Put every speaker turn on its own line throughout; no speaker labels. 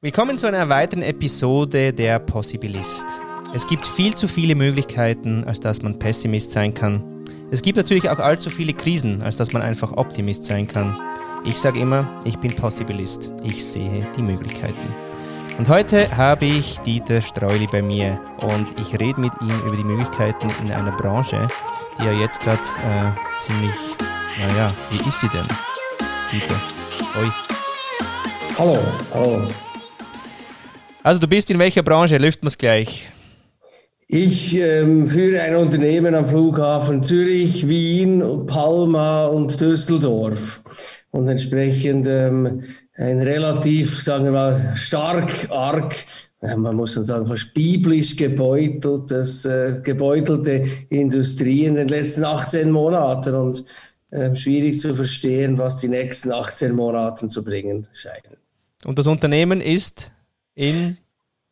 Willkommen zu einer weiteren Episode der Possibilist. Es gibt viel zu viele Möglichkeiten, als dass man Pessimist sein kann. Es gibt natürlich auch allzu viele Krisen, als dass man einfach Optimist sein kann. Ich sage immer, ich bin Possibilist. Ich sehe die Möglichkeiten. Und heute habe ich Dieter Streuli bei mir und ich rede mit ihm über die Möglichkeiten in einer Branche, die ja jetzt gerade äh, ziemlich, naja, wie ist sie denn? Dieter. Oi.
Hallo, hallo.
Also du bist in welcher Branche? Lüften wir es gleich.
Ich ähm, führe ein Unternehmen am Flughafen Zürich, Wien, Palma und Düsseldorf. Und entsprechend ähm, ein relativ, sagen wir mal, stark, arg, man muss schon sagen, fast biblisch gebeuteltes, äh, gebeutelte Industrie in den letzten 18 Monaten. Und äh, schwierig zu verstehen, was die nächsten 18 Monate zu bringen scheinen.
Und das Unternehmen ist in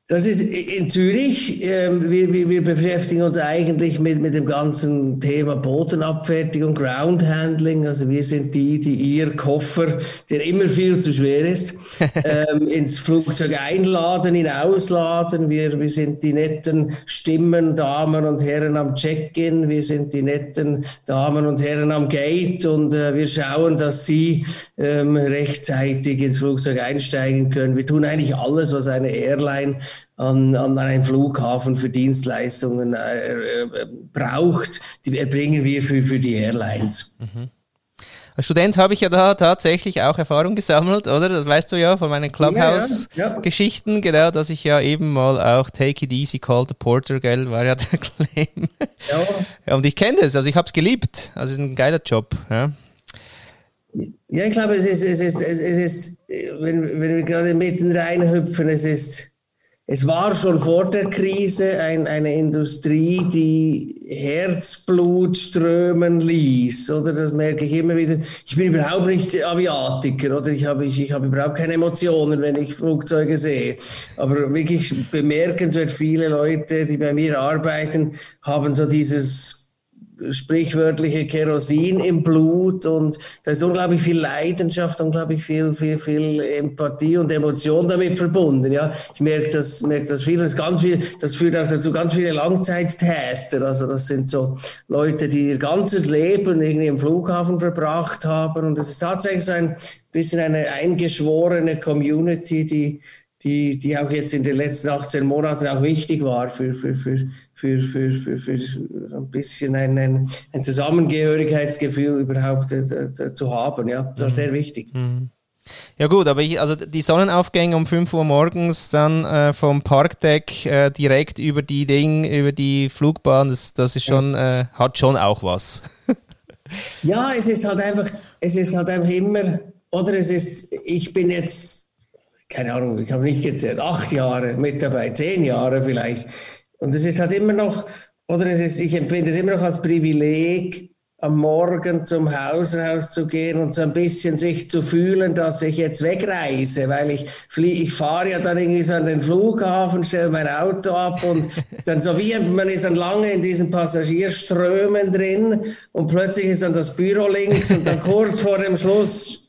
das ist in Zürich. Ähm, wir, wir, wir, beschäftigen uns eigentlich mit, mit dem ganzen Thema Bodenabfertigung, Ground Handling. Also wir sind die, die ihr Koffer, der immer viel zu schwer ist, ähm, ins Flugzeug einladen, ihn ausladen. Wir, wir sind die netten Stimmen, Damen und Herren am Check-in. Wir sind die netten Damen und Herren am Gate und äh, wir schauen, dass sie ähm, rechtzeitig ins Flugzeug einsteigen können. Wir tun eigentlich alles, was eine Airline an, an einen Flughafen für Dienstleistungen äh, äh, braucht, die erbringen wir für, für die Airlines.
Mhm. Als Student habe ich ja da tatsächlich auch Erfahrung gesammelt, oder? Das weißt du ja von meinen Clubhouse-Geschichten, ja, ja. genau, dass ich ja eben mal auch Take It Easy, Call the Porter, gell, war ja der Claim. Ja. ja und ich kenne das, also ich habe es geliebt. Also es ist ein geiler Job. Ja.
Ja, ich glaube, es ist, es ist, es ist wenn, wenn wir gerade mitten reinhüpfen, es ist, es war schon vor der Krise ein, eine Industrie, die Herzblut strömen ließ, oder? Das merke ich immer wieder. Ich bin überhaupt nicht Aviatiker, oder? Ich habe, ich, ich habe überhaupt keine Emotionen, wenn ich Flugzeuge sehe. Aber wirklich bemerkenswert viele Leute, die bei mir arbeiten, haben so dieses sprichwörtliche Kerosin im Blut und da ist unglaublich viel Leidenschaft, unglaublich viel, viel, viel Empathie und Emotion damit verbunden. Ja, ich merke das, merke das viel, das ganz viel, das führt auch dazu ganz viele Langzeittäter. Also das sind so Leute, die ihr ganzes Leben irgendwie im Flughafen verbracht haben und es ist tatsächlich so ein bisschen eine eingeschworene Community, die die, die auch jetzt in den letzten 18 Monaten auch wichtig war für, für, für, für, für, für, für ein bisschen ein, ein, ein Zusammengehörigkeitsgefühl überhaupt äh, zu haben. Ja, das war mhm. sehr wichtig. Mhm.
Ja gut, aber ich, also die Sonnenaufgänge um 5 Uhr morgens dann äh, vom Parkdeck äh, direkt über die Ding, über die Flugbahn, das, das ist schon, äh, hat schon auch was.
ja, es ist halt einfach, es ist halt einfach immer, oder es ist, ich bin jetzt keine Ahnung, ich habe nicht gezählt, acht Jahre mit dabei, zehn Jahre vielleicht. Und es ist halt immer noch, oder es ist, ich empfinde es immer noch als Privileg, am Morgen zum Haus raus zu gehen und so ein bisschen sich zu fühlen, dass ich jetzt wegreise, weil ich fliege, ich fahre ja dann irgendwie so an den Flughafen, stelle mein Auto ab und dann so wie man ist dann lange in diesen Passagierströmen drin und plötzlich ist dann das Büro links und dann kurz vor dem Schluss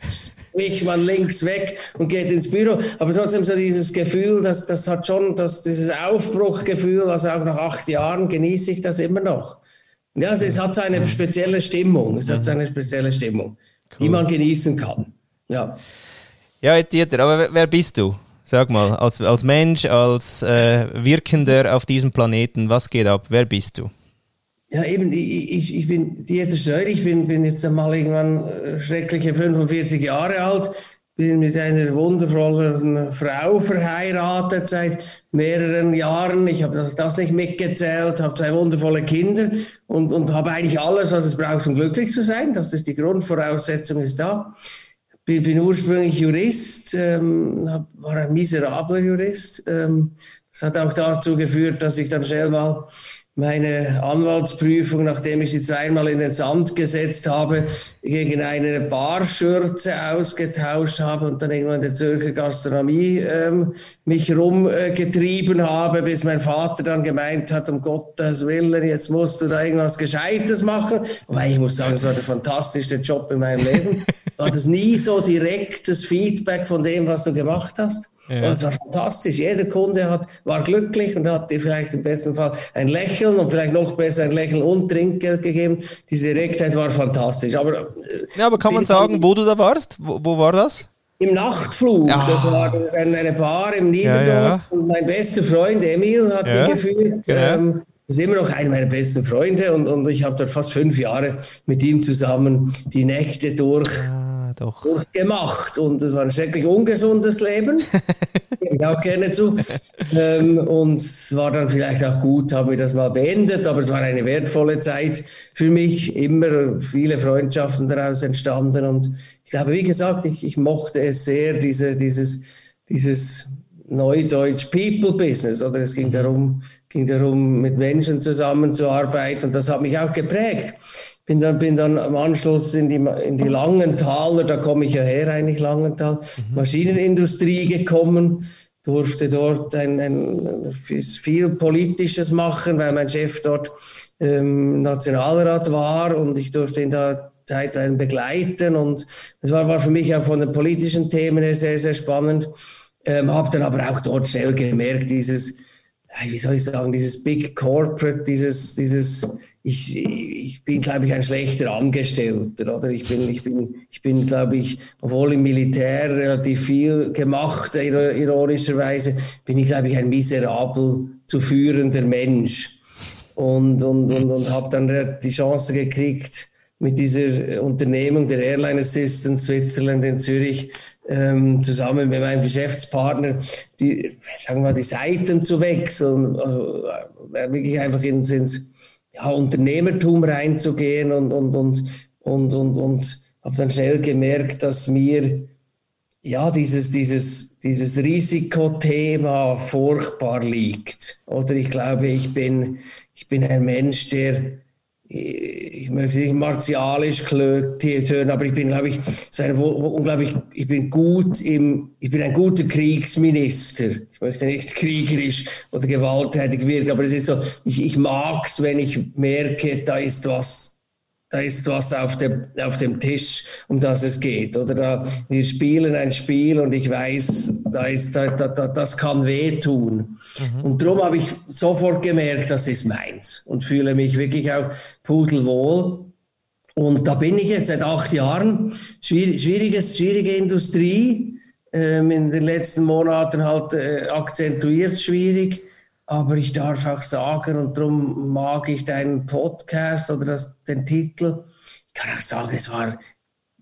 mich man links weg und geht ins Büro. Aber trotzdem so dieses Gefühl, das, das hat schon, das, dieses Aufbruchgefühl, also auch nach acht Jahren genieße ich das immer noch. Ja, es, es hat so eine spezielle Stimmung, es hat so eine spezielle Stimmung, cool. die man genießen kann. Ja.
Ja, jetzt Dieter, aber wer bist du? Sag mal, als, als Mensch, als äh, Wirkender auf diesem Planeten, was geht ab? Wer bist du?
Ja, eben, ich, ich bin Dieter Stöll, ich bin, bin jetzt einmal irgendwann äh, schreckliche 45 Jahre alt, bin mit einer wundervollen Frau verheiratet seit mehreren Jahren. Ich habe das, nicht mitgezählt, habe zwei wundervolle Kinder und, und habe eigentlich alles, was es braucht, um glücklich zu sein. Das ist die Grundvoraussetzung, ist da. Bin, bin ursprünglich Jurist, ähm, war ein miserabler Jurist. Ähm, das hat auch dazu geführt, dass ich dann schnell mal meine Anwaltsprüfung, nachdem ich sie zweimal in den Sand gesetzt habe, gegen eine Barschürze ausgetauscht habe und dann irgendwann in der Zürcher Gastronomie ähm, mich rumgetrieben äh, habe, bis mein Vater dann gemeint hat, um Gottes Willen, jetzt musst du da irgendwas Gescheites machen. Weil ich muss sagen, es war der fantastischste Job in meinem Leben. war das nie so direktes Feedback von dem, was du gemacht hast. Ja. Das war fantastisch. Jeder Kunde hat, war glücklich und hat dir vielleicht im besten Fall ein Lächeln und vielleicht noch besser ein Lächeln und Trinkgeld gegeben. Diese Direktheit war fantastisch. Aber,
ja, aber kann man sagen, wo du da warst? Wo, wo war das?
Im Nachtflug. Ja. Das war das ist eine Bar im Niederdorf. Ja, ja. Und mein bester Freund Emil hat die geführt. Genau. Ähm, das ist immer noch einer meiner besten Freunde und, und ich habe dort fast fünf Jahre mit ihm zusammen die Nächte durch. Ah doch. durchgemacht. Und es war ein schrecklich ungesundes Leben. ich auch gerne zu. Ähm, und es war dann vielleicht auch gut, haben wir das mal beendet, aber es war eine wertvolle Zeit für mich. Immer viele Freundschaften daraus entstanden. Und ich glaube, wie gesagt, ich, ich mochte es sehr, diese, dieses, dieses Neudeutsch People Business. Oder es ging darum, ging darum, mit Menschen zusammenzuarbeiten. Und das hat mich auch geprägt bin dann, bin dann am Anschluss in die, in die Langenthaler, da komme ich ja her eigentlich, Langenthal, mhm. Maschinenindustrie gekommen, durfte dort ein, ein, viel Politisches machen, weil mein Chef dort ähm, Nationalrat war und ich durfte ihn da zeitweise begleiten und es war, war für mich auch von den politischen Themen her sehr, sehr spannend. Ähm, habe dann aber auch dort schnell gemerkt, dieses, wie soll ich sagen, dieses Big Corporate, dieses, dieses ich, ich bin, glaube ich, ein schlechter Angestellter. Oder ich bin, ich bin, ich bin, glaube ich, obwohl im Militär relativ viel gemacht, ironischerweise, bin ich, glaube ich, ein miserabel zu führender Mensch. Und, und, und, und habe dann die Chance gekriegt, mit dieser Unternehmung der Airline Assistance Switzerland in Zürich ähm, zusammen mit meinem Geschäftspartner die, sagen wir mal, die Seiten zu wechseln, äh, wirklich einfach ins, ins ja, Unternehmertum reinzugehen und, und, und, und, und, und habe dann schnell gemerkt, dass mir ja, dieses, dieses, dieses Risikothema furchtbar liegt. Oder ich glaube, ich bin, ich bin ein Mensch, der ich möchte nicht martialisch tönen, aber ich bin, glaube ich, so ein, unglaublich, ich bin gut im, ich bin ein guter Kriegsminister. Ich möchte nicht kriegerisch oder gewalttätig wirken, aber es ist so, ich, ich mag es, wenn ich merke, da ist was da ist was auf dem, auf dem Tisch, um das es geht. Oder da, wir spielen ein Spiel und ich weiß, da ist, da, da, da das kann wehtun. Mhm. Und darum habe ich sofort gemerkt, das ist meins und fühle mich wirklich auch pudelwohl. Und da bin ich jetzt seit acht Jahren. Schwieriges, schwierige Industrie, ähm, in den letzten Monaten halt äh, akzentuiert schwierig. Aber ich darf auch sagen, und darum mag ich deinen Podcast oder das, den Titel, ich kann auch sagen, es war,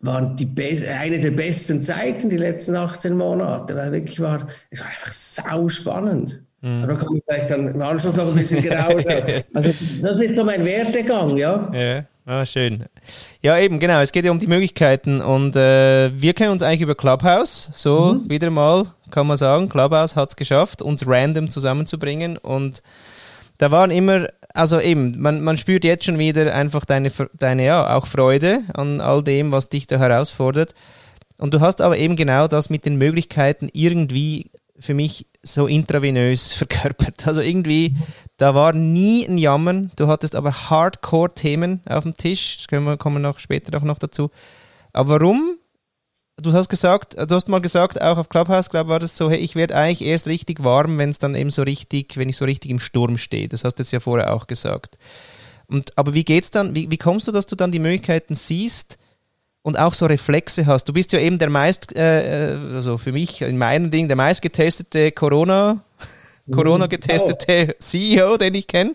waren die eine der besten Zeiten, die letzten 18 Monate, weil wirklich war, es war einfach sau spannend. Mhm. Aber da komme ich vielleicht dann im Anschluss noch ein bisschen genauer. also, das ist so mein Werdegang, ja.
Ja, ah, schön. Ja, eben, genau. Es geht ja um die Möglichkeiten und äh, wir kennen uns eigentlich über Clubhouse, so mhm. wieder mal kann man sagen. Clubhouse hat es geschafft, uns random zusammenzubringen und da waren immer, also eben, man, man spürt jetzt schon wieder einfach deine, deine, ja, auch Freude an all dem, was dich da herausfordert. Und du hast aber eben genau das mit den Möglichkeiten irgendwie für mich so intravenös verkörpert. Also irgendwie, da war nie ein Jammern. Du hattest aber Hardcore-Themen auf dem Tisch. Das können wir, kommen wir noch später auch noch dazu. Aber warum du hast gesagt, du hast mal gesagt, auch auf Clubhouse, glaube war das so, hey, ich werde eigentlich erst richtig warm, wenn es dann eben so richtig, wenn ich so richtig im Sturm stehe. Das hast du jetzt ja vorher auch gesagt. Und, aber wie geht's dann, wie, wie kommst du, dass du dann die Möglichkeiten siehst und auch so Reflexe hast? Du bist ja eben der meist, äh, äh also für mich in meinem Ding, der meist getestete Corona- Corona-getestete oh. CEO, den ich kenne.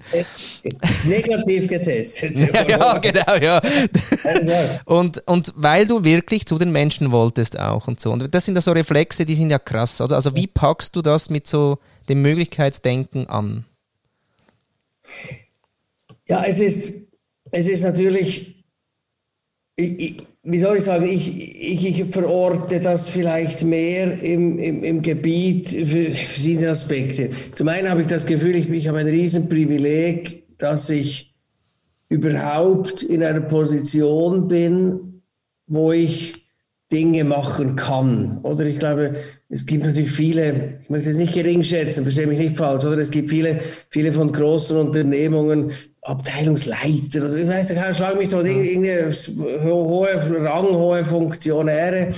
Negativ getestet.
ja, ja, genau, ja. und, und weil du wirklich zu den Menschen wolltest auch und so. Und das sind ja so Reflexe, die sind ja krass. Also, also wie packst du das mit so dem Möglichkeitsdenken an?
Ja, es ist, es ist natürlich, ich, wie soll ich sagen, ich, ich, ich verorte das vielleicht mehr im, im, im Gebiet für verschiedene Aspekte. Zum einen habe ich das Gefühl, ich, ich habe ein Riesenprivileg, dass ich überhaupt in einer Position bin, wo ich Dinge machen kann. Oder ich glaube, es gibt natürlich viele, ich möchte es nicht gering schätzen, verstehe mich nicht falsch, oder es gibt viele, viele von großen Unternehmungen, Abteilungsleiter, also ich weiß nicht, schlag mich dort irgendeine hohe, ranghohe Funktionäre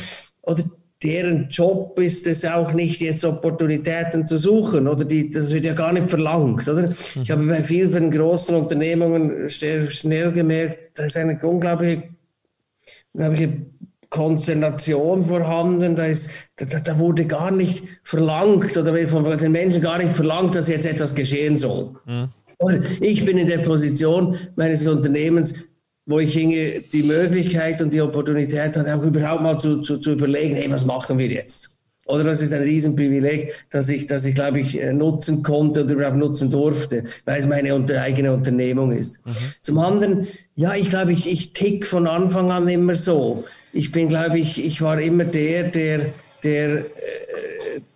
oder deren Job ist es auch nicht, jetzt Opportunitäten zu suchen, oder die, das wird ja gar nicht verlangt, oder? Ich habe bei vielen großen Unternehmungen schnell gemerkt, da ist eine unglaubliche, unglaubliche Konzentration vorhanden, da, ist, da, da wurde gar nicht verlangt oder von den Menschen gar nicht verlangt, dass jetzt etwas geschehen soll. Mhm. Und ich bin in der Position meines Unternehmens, wo ich hinge die Möglichkeit und die Opportunität hatte, auch überhaupt mal zu, zu, zu überlegen, hey, was machen wir jetzt? Oder das ist ein Riesenprivileg, dass ich, dass ich glaube ich, äh, nutzen konnte oder überhaupt nutzen durfte, weil es meine unter, eigene Unternehmung ist. Mhm. Zum anderen, ja, ich glaube, ich, ich tick von Anfang an immer so ich bin, glaube ich, ich war immer der, der, der, äh,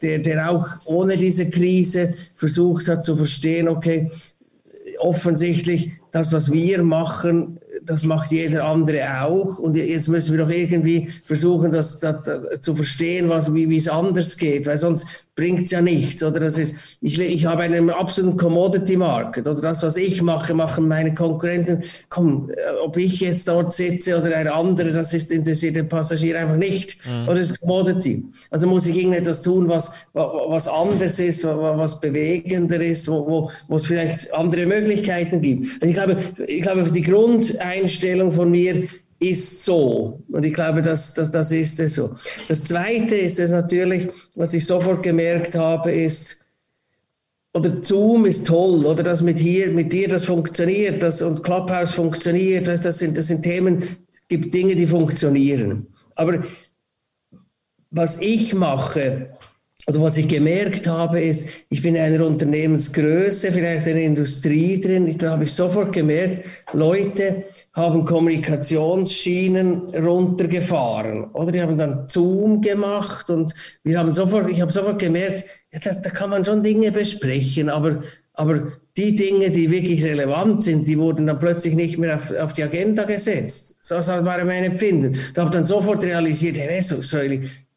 der, der auch ohne diese Krise versucht hat zu verstehen, okay, offensichtlich das, was wir machen, das macht jeder andere auch. Und jetzt müssen wir doch irgendwie versuchen, das, das, das zu verstehen, was, wie, wie es anders geht, weil sonst bringt es ja nichts. Oder das ist, ich, ich habe einen absoluten Commodity-Market. Oder das, was ich mache, machen meine Konkurrenten. Komm, äh, ob ich jetzt dort sitze oder ein anderer, das ist, interessiert den Passagier einfach nicht. Mhm. Oder es ist Commodity. Also muss ich irgendetwas tun, was, was anders ist, was bewegender ist, wo, wo, wo es vielleicht andere Möglichkeiten gibt. Also ich glaube, ich glaube, die Grundeinstellung von mir ist so. Und ich glaube, das, das, das ist es so. Das Zweite ist es natürlich, was ich sofort gemerkt habe, ist, oder Zoom ist toll, oder das mit hier, mit dir, das funktioniert, das und Clubhouse funktioniert, das, das, sind, das sind Themen, gibt Dinge, die funktionieren. Aber was ich mache, oder was ich gemerkt habe, ist, ich bin in einer Unternehmensgröße, vielleicht in der Industrie drin. Da habe ich sofort gemerkt, Leute haben Kommunikationsschienen runtergefahren. Oder die haben dann Zoom gemacht und wir haben sofort, ich habe sofort gemerkt, ja, das, da kann man schon Dinge besprechen, aber, aber die Dinge, die wirklich relevant sind, die wurden dann plötzlich nicht mehr auf, auf die Agenda gesetzt. So war mein Empfinden. Da habe dann sofort realisiert, hey, so,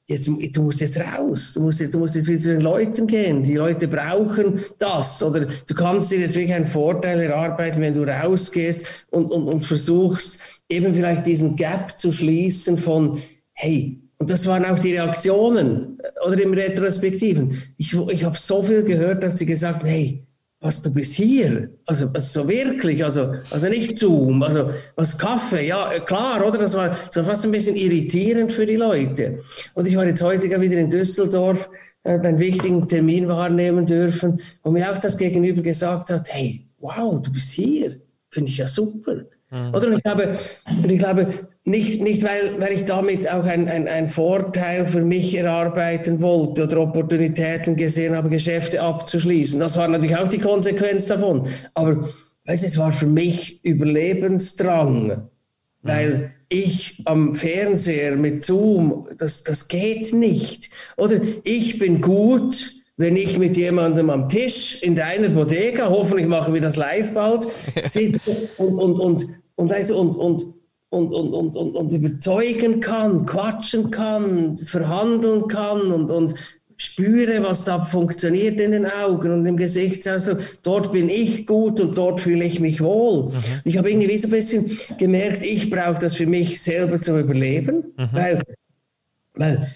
jetzt, du musst jetzt raus, du musst, du musst jetzt wieder zu den Leuten gehen. Die Leute brauchen das. Oder du kannst dir jetzt wirklich einen Vorteil erarbeiten, wenn du rausgehst und, und, und versuchst, eben vielleicht diesen Gap zu schließen von, hey, und das waren auch die Reaktionen oder im Retrospektiven. Ich, ich habe so viel gehört, dass sie gesagt haben, hey, was, du bist hier? Also, also so wirklich, also, also nicht Zoom, also was Kaffee, ja klar, oder? Das war so fast ein bisschen irritierend für die Leute. Und ich war jetzt heute wieder in Düsseldorf, äh, einen wichtigen Termin wahrnehmen dürfen, wo mir auch das Gegenüber gesagt hat, hey, wow, du bist hier, finde ich ja super. Mhm. Oder? Und ich glaube, und ich glaube nicht, nicht weil, weil ich damit auch einen ein Vorteil für mich erarbeiten wollte oder Opportunitäten gesehen habe, Geschäfte abzuschließen. Das war natürlich auch die Konsequenz davon. Aber weißt, es war für mich Überlebensdrang, mhm. weil ich am Fernseher mit Zoom, das, das geht nicht. Oder ich bin gut, wenn ich mit jemandem am Tisch in deiner Bodega, hoffentlich machen wir das live bald, sitze und, und, und, und, und, und, und und, und, und, und, und überzeugen kann, quatschen kann, verhandeln kann und, und spüre, was da funktioniert in den Augen und im Gesichtsausdruck. Dort bin ich gut und dort fühle ich mich wohl. Mhm. Ich habe irgendwie so ein bisschen gemerkt, ich brauche das für mich selber zum Überleben, mhm. weil, weil,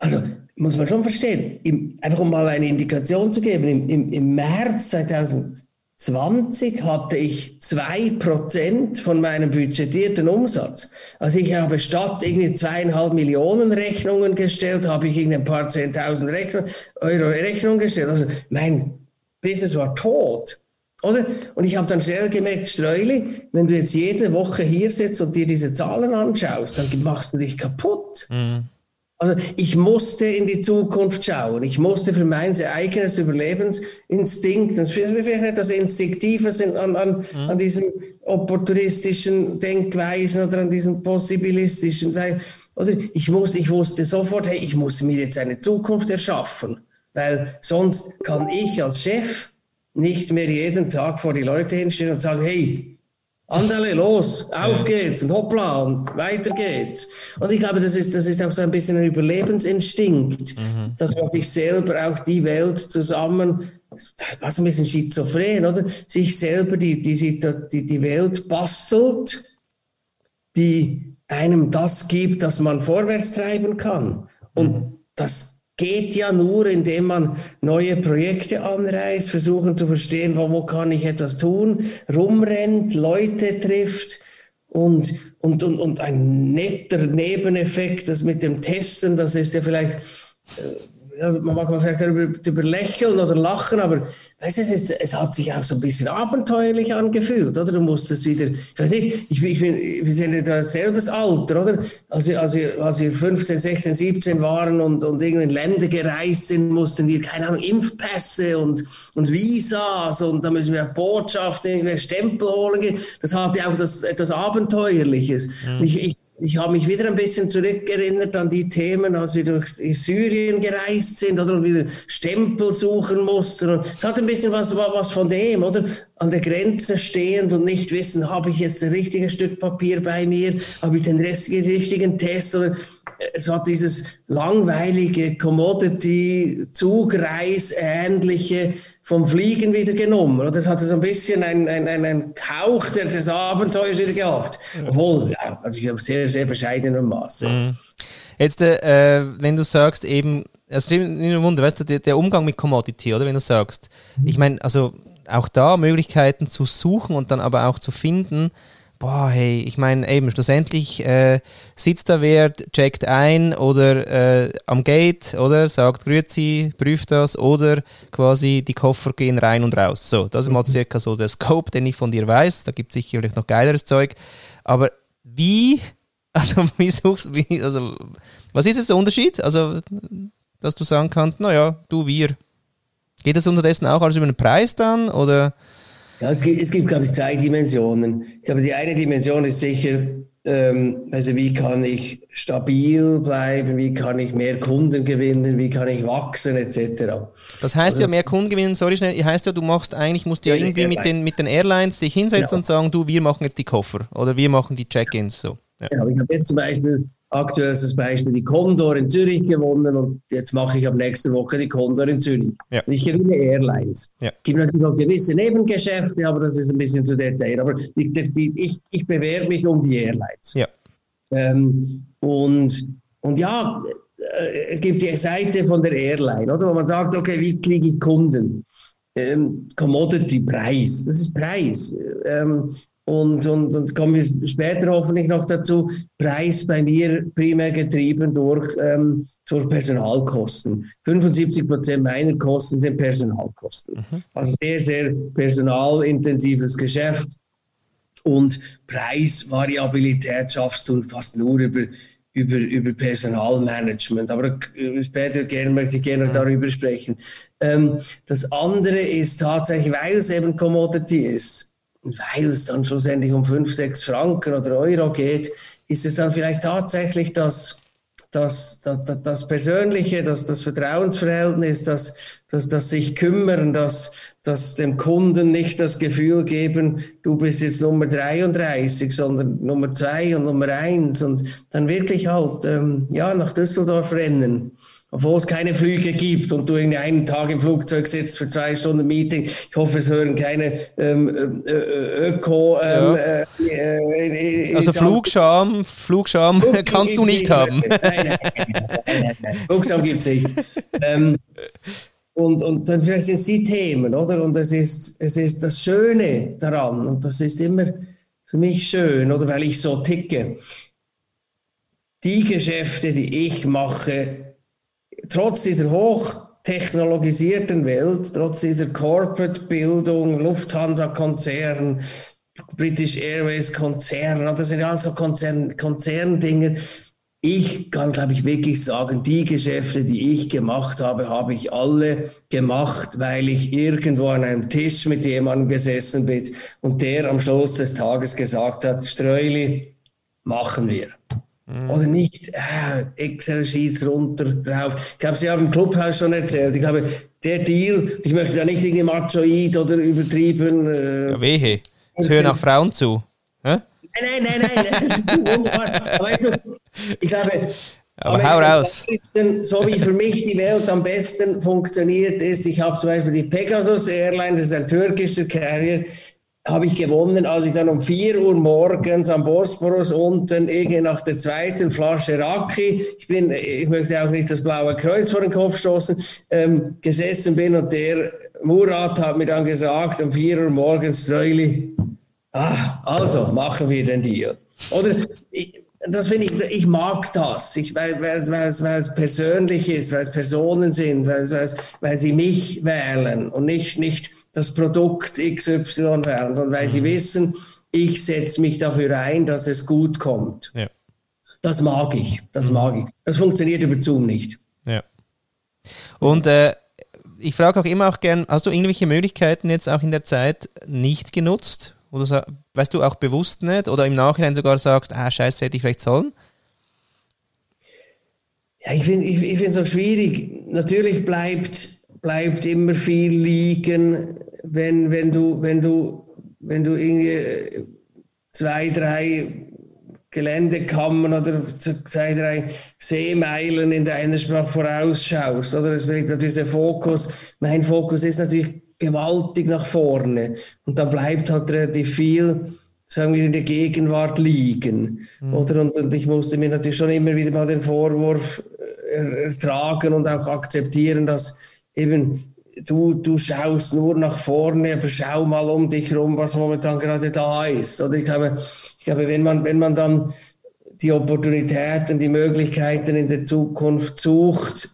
also muss man schon verstehen, im, einfach um mal eine Indikation zu geben, im, im, im März 2000 20 hatte ich zwei Prozent von meinem budgetierten Umsatz. Also ich habe statt irgendwie zweieinhalb Millionen Rechnungen gestellt, habe ich irgendwie ein paar zehntausend Rechnung, Euro Rechnungen gestellt. Also mein Business war tot. Oder? Und ich habe dann schnell gemerkt, Streuli, wenn du jetzt jede Woche hier sitzt und dir diese Zahlen anschaust, dann machst du dich kaputt. Mhm. Also ich musste in die Zukunft schauen. Ich musste für mein eigenes Überlebensinstinkt, das ist vielleicht etwas Instinktives an, an, mhm. an diesen opportunistischen Denkweisen oder an diesen possibilistischen. Also ich, muss, ich wusste sofort, hey, ich muss mir jetzt eine Zukunft erschaffen, weil sonst kann ich als Chef nicht mehr jeden Tag vor die Leute hinstellen und sagen, hey, Andale, los, auf geht's und hoppla und weiter geht's. Und ich glaube, das ist, das ist auch so ein bisschen ein Überlebensinstinkt, mhm. dass man sich selber auch die Welt zusammen, was ein bisschen schizophren, oder? Sich selber die, die, die, die Welt bastelt, die einem das gibt, dass man vorwärts treiben kann. Und mhm. das geht ja nur, indem man neue Projekte anreißt, versuchen zu verstehen, wo, kann ich etwas tun, rumrennt, Leute trifft und, und, und, und ein netter Nebeneffekt, das mit dem Testen, das ist ja vielleicht äh, man mag man vielleicht darüber, darüber lächeln oder lachen, aber weißt du, es, ist, es, hat sich auch so ein bisschen abenteuerlich angefühlt, oder? Du musstest wieder, ich weiß nicht, ich, ich bin, wir sind ja da selbes Alter, oder? Als wir, als, wir, als wir 15, 16, 17 waren und, und irgendwie in Länder gereist sind, mussten wir, keine Ahnung, Impfpässe und, und Visas und da müssen wir Botschaften, Stempel holen gehen. Das hatte auch das, etwas Abenteuerliches. Mhm. Ich, ich ich habe mich wieder ein bisschen zurückerinnert an die Themen, als wir durch Syrien gereist sind oder wieder Stempel suchen mussten. Und es hat ein bisschen was, was von dem, oder? An der Grenze stehend und nicht wissen, habe ich jetzt ein richtiges Stück Papier bei mir, habe ich den richtigen Test oder es hat dieses langweilige Commodity-Zugreis ähnliche vom Fliegen wieder genommen. Oder es hatte so ein bisschen einen ein, ein Hauch des Abenteuers wieder gehabt. Obwohl, ja, also ich habe sehr, sehr bescheidenem Maße. Mhm.
Jetzt, äh, wenn du sagst, eben, es ist ein Wunder, weißt du, der, der, Umgang mit Commodity, oder wenn du sagst, ich meine, also auch da Möglichkeiten zu suchen und dann aber auch zu finden, boah, hey, ich meine, eben, schlussendlich äh, sitzt da wer, checkt ein oder äh, am Gate, oder sagt Grüezi, prüft das, oder quasi die Koffer gehen rein und raus. So, das ist mal mhm. circa so der Scope, den ich von dir weiß. Da gibt es sicherlich noch geileres Zeug. Aber wie, also, wie suchst wie, also, was ist jetzt der Unterschied? Also, dass du sagen kannst, naja, du, wir. Geht das unterdessen auch alles über den Preis dann, oder?
Ja, es gibt, es gibt, glaube ich, zwei Dimensionen. Ich glaube, die eine Dimension ist sicher, ähm, also wie kann ich stabil bleiben, wie kann ich mehr Kunden gewinnen, wie kann ich wachsen, etc.
Das heißt also, ja, mehr Kunden gewinnen, sorry schnell, heißt ja, du machst eigentlich, musst ja irgendwie mit den, mit den Airlines sich hinsetzen ja. und sagen, du, wir machen jetzt die Koffer oder wir machen die Check-ins. So.
Ja. ja ich habe jetzt zum Beispiel Aktuell ist das Beispiel die Condor in Zürich gewonnen und jetzt mache ich ab nächster Woche die Condor in Zürich. Ja. Ich gewinne Airlines. Ja. Es gibt natürlich auch gewisse Nebengeschäfte, aber das ist ein bisschen zu detailliert. Aber die, die, ich, ich bewerbe mich um die Airlines. Ja. Ähm, und, und ja, äh, es gibt die Seite von der Airline, oder? wo man sagt, okay, wie kriege ich Kunden? Ähm, Commodity Preis, das ist Preis. Ähm, und, und, und kommen wir später hoffentlich noch dazu, Preis bei mir primär getrieben durch, ähm, durch Personalkosten. 75 Prozent meiner Kosten sind Personalkosten. Mhm. Also sehr, sehr personalintensives Geschäft. Und Preisvariabilität schaffst du fast nur über, über, über Personalmanagement. Aber äh, später gerne, möchte ich gerne mhm. darüber sprechen. Ähm, das andere ist tatsächlich, weil es eben Commodity ist, weil es dann schlussendlich um 5, 6 Franken oder Euro geht, ist es dann vielleicht tatsächlich das, das, das, das Persönliche, das, das Vertrauensverhältnis, das, das, das sich kümmern, das, das dem Kunden nicht das Gefühl geben, du bist jetzt Nummer 33, sondern Nummer 2 und Nummer 1 und dann wirklich halt ähm, ja, nach Düsseldorf rennen obwohl es keine Flüge gibt und du irgendwie einen Tag im Flugzeug sitzt für zwei Stunden Meeting. Ich hoffe, es hören keine ähm, äh, äh Öko. Ähm, ja.
äh, äh, also Flugscham, Flugscham Flug kannst du nicht haben. Nein, nein,
nein, Flugscham gibt es nicht. ähm, und, und dann vielleicht sind es die Themen, oder? Und es ist, es ist das Schöne daran, und das ist immer für mich schön, oder weil ich so ticke. Die Geschäfte, die ich mache, trotz dieser hochtechnologisierten Welt, trotz dieser Corporate-Bildung, Lufthansa-Konzern, British Airways-Konzern, das sind ja so Konzern, Konzerndinge. Ich kann, glaube ich, wirklich sagen, die Geschäfte, die ich gemacht habe, habe ich alle gemacht, weil ich irgendwo an einem Tisch mit jemandem gesessen bin und der am Schluss des Tages gesagt hat, Streuli, machen wir. Mhm. Oder nicht, äh, Excel-Sheets runter, rauf. Ich habe es ja im Clubhaus schon erzählt. Ich glaube, der Deal, ich möchte da nicht irgendwie machoid oder übertrieben.
Äh, ja, wehe. Es hören auch Frauen zu.
Hä? Nein, nein, nein, nein. weißt du, ich glaube,
aber hau raus.
So wie für mich die Welt am besten funktioniert ist, ich habe zum Beispiel die Pegasus Airline, das ist ein türkischer Carrier, habe ich gewonnen, als ich dann um 4 Uhr morgens am Bosporus unten irgendwie nach der zweiten Flasche Raki, ich bin, ich möchte auch nicht das blaue Kreuz vor den Kopf stoßen, ähm, gesessen bin und der Murat hat mir dann gesagt, um 4 Uhr morgens, Ströli, ah, also machen wir den Deal. Oder ich, das finde ich, ich mag das, ich, weil, es, persönlich ist, weil es Personen sind, weil, weil sie mich wählen und nicht, nicht das Produkt XY wählen, sondern weil mhm. sie wissen, ich setze mich dafür ein, dass es gut kommt. Ja. Das mag ich, das mhm. mag ich. Das funktioniert über Zoom nicht.
Ja. Und äh, ich frage auch immer auch gern, hast du irgendwelche Möglichkeiten jetzt auch in der Zeit nicht genutzt? Oder weißt du auch bewusst nicht? Oder im Nachhinein sogar sagst, ah, scheiße, hätte ich vielleicht sollen?
Ja, ich finde ich, ich es auch schwierig. Natürlich bleibt, bleibt immer viel liegen, wenn, wenn du, wenn du, wenn du irgendwie zwei, drei Geländekammern oder zwei, drei Seemeilen in deiner Sprache vorausschaust. Oder es bleibt natürlich der Fokus. Mein Fokus ist natürlich gewaltig nach vorne. Und da bleibt halt relativ viel, sagen wir, in der Gegenwart liegen. Mhm. Oder? Und, und, ich musste mir natürlich schon immer wieder mal den Vorwurf äh, ertragen und auch akzeptieren, dass eben du, du schaust nur nach vorne, aber schau mal um dich herum, was momentan gerade da ist. Oder ich glaube, ich glaube wenn, man, wenn man dann die Opportunitäten, die Möglichkeiten in der Zukunft sucht,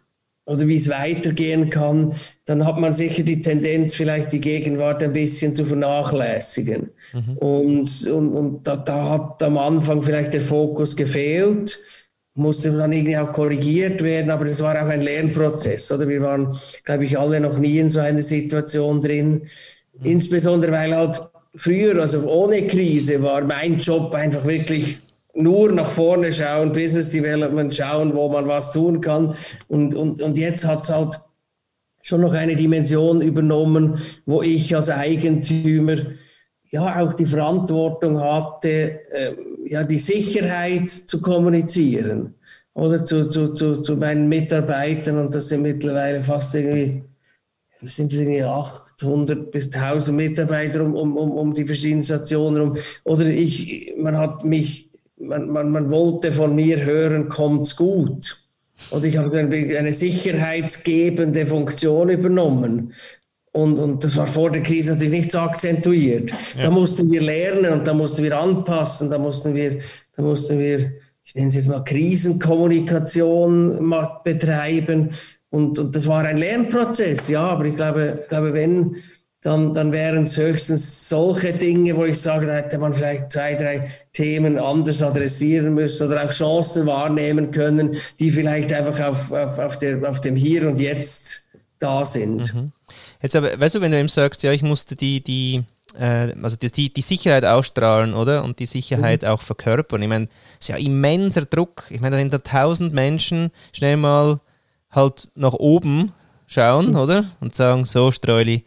oder wie es weitergehen kann, dann hat man sicher die Tendenz, vielleicht die Gegenwart ein bisschen zu vernachlässigen. Mhm. Und, und, und da, da, hat am Anfang vielleicht der Fokus gefehlt, musste dann irgendwie auch korrigiert werden, aber das war auch ein Lernprozess. Oder wir waren, glaube ich, alle noch nie in so einer Situation drin. Mhm. Insbesondere weil halt früher, also ohne Krise, war mein Job einfach wirklich nur nach vorne schauen, Business Development schauen, wo man was tun kann. Und, und, und jetzt hat es halt schon noch eine Dimension übernommen, wo ich als Eigentümer ja auch die Verantwortung hatte, äh, ja die Sicherheit zu kommunizieren oder zu, zu, zu, zu meinen Mitarbeitern und das sind mittlerweile fast irgendwie sind es irgendwie 800 bis 1000 Mitarbeiter um, um, um, um die verschiedenen Stationen rum. Oder ich, man hat mich man, man, man wollte von mir hören, kommt's gut. Und ich habe eine sicherheitsgebende Funktion übernommen. Und, und das war vor der Krise natürlich nicht so akzentuiert. Ja. Da mussten wir lernen und da mussten wir anpassen, da mussten wir, da mussten wir ich nenne es jetzt mal Krisenkommunikation betreiben. Und, und das war ein Lernprozess, ja, aber ich glaube, ich glaube wenn, dann, dann wären es höchstens solche Dinge, wo ich sage, da hätte man vielleicht zwei, drei Themen anders adressieren müssen oder auch Chancen wahrnehmen können, die vielleicht einfach auf, auf, auf, der, auf dem Hier und Jetzt da sind.
Mhm. Jetzt aber, weißt du, wenn du ihm sagst, ja, ich musste die, die, äh, also die, die Sicherheit ausstrahlen, oder? Und die Sicherheit mhm. auch verkörpern. Ich meine, es ist ja immenser Druck. Ich meine, da da tausend Menschen schnell mal halt nach oben schauen, mhm. oder? Und sagen, so, Streuli,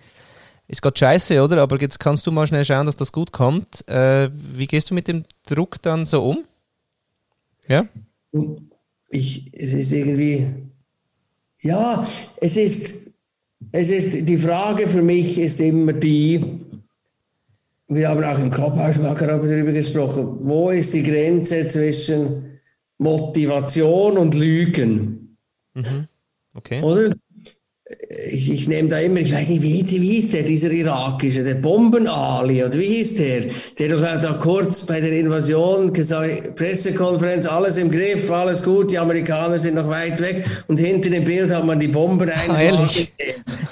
ist gerade scheiße, oder? Aber jetzt kannst du mal schnell schauen, dass das gut kommt. Äh, wie gehst du mit dem Druck dann so um? Ja?
Ich, es ist irgendwie, ja, es ist, es ist, die Frage für mich ist immer die, wir haben auch im Clubhaus mal gerade darüber gesprochen, wo ist die Grenze zwischen Motivation und Lügen?
Mhm. Okay.
Oder? Ich, ich nehme da immer, ich weiß nicht, wie, wie hieß der, dieser irakische, der Bomben-Ali, oder wie hieß der? Der doch da kurz bei der Invasion gesagt, Pressekonferenz, alles im Griff, alles gut, die Amerikaner sind noch weit weg und hinter dem Bild hat man die Bomben eingeschlagen.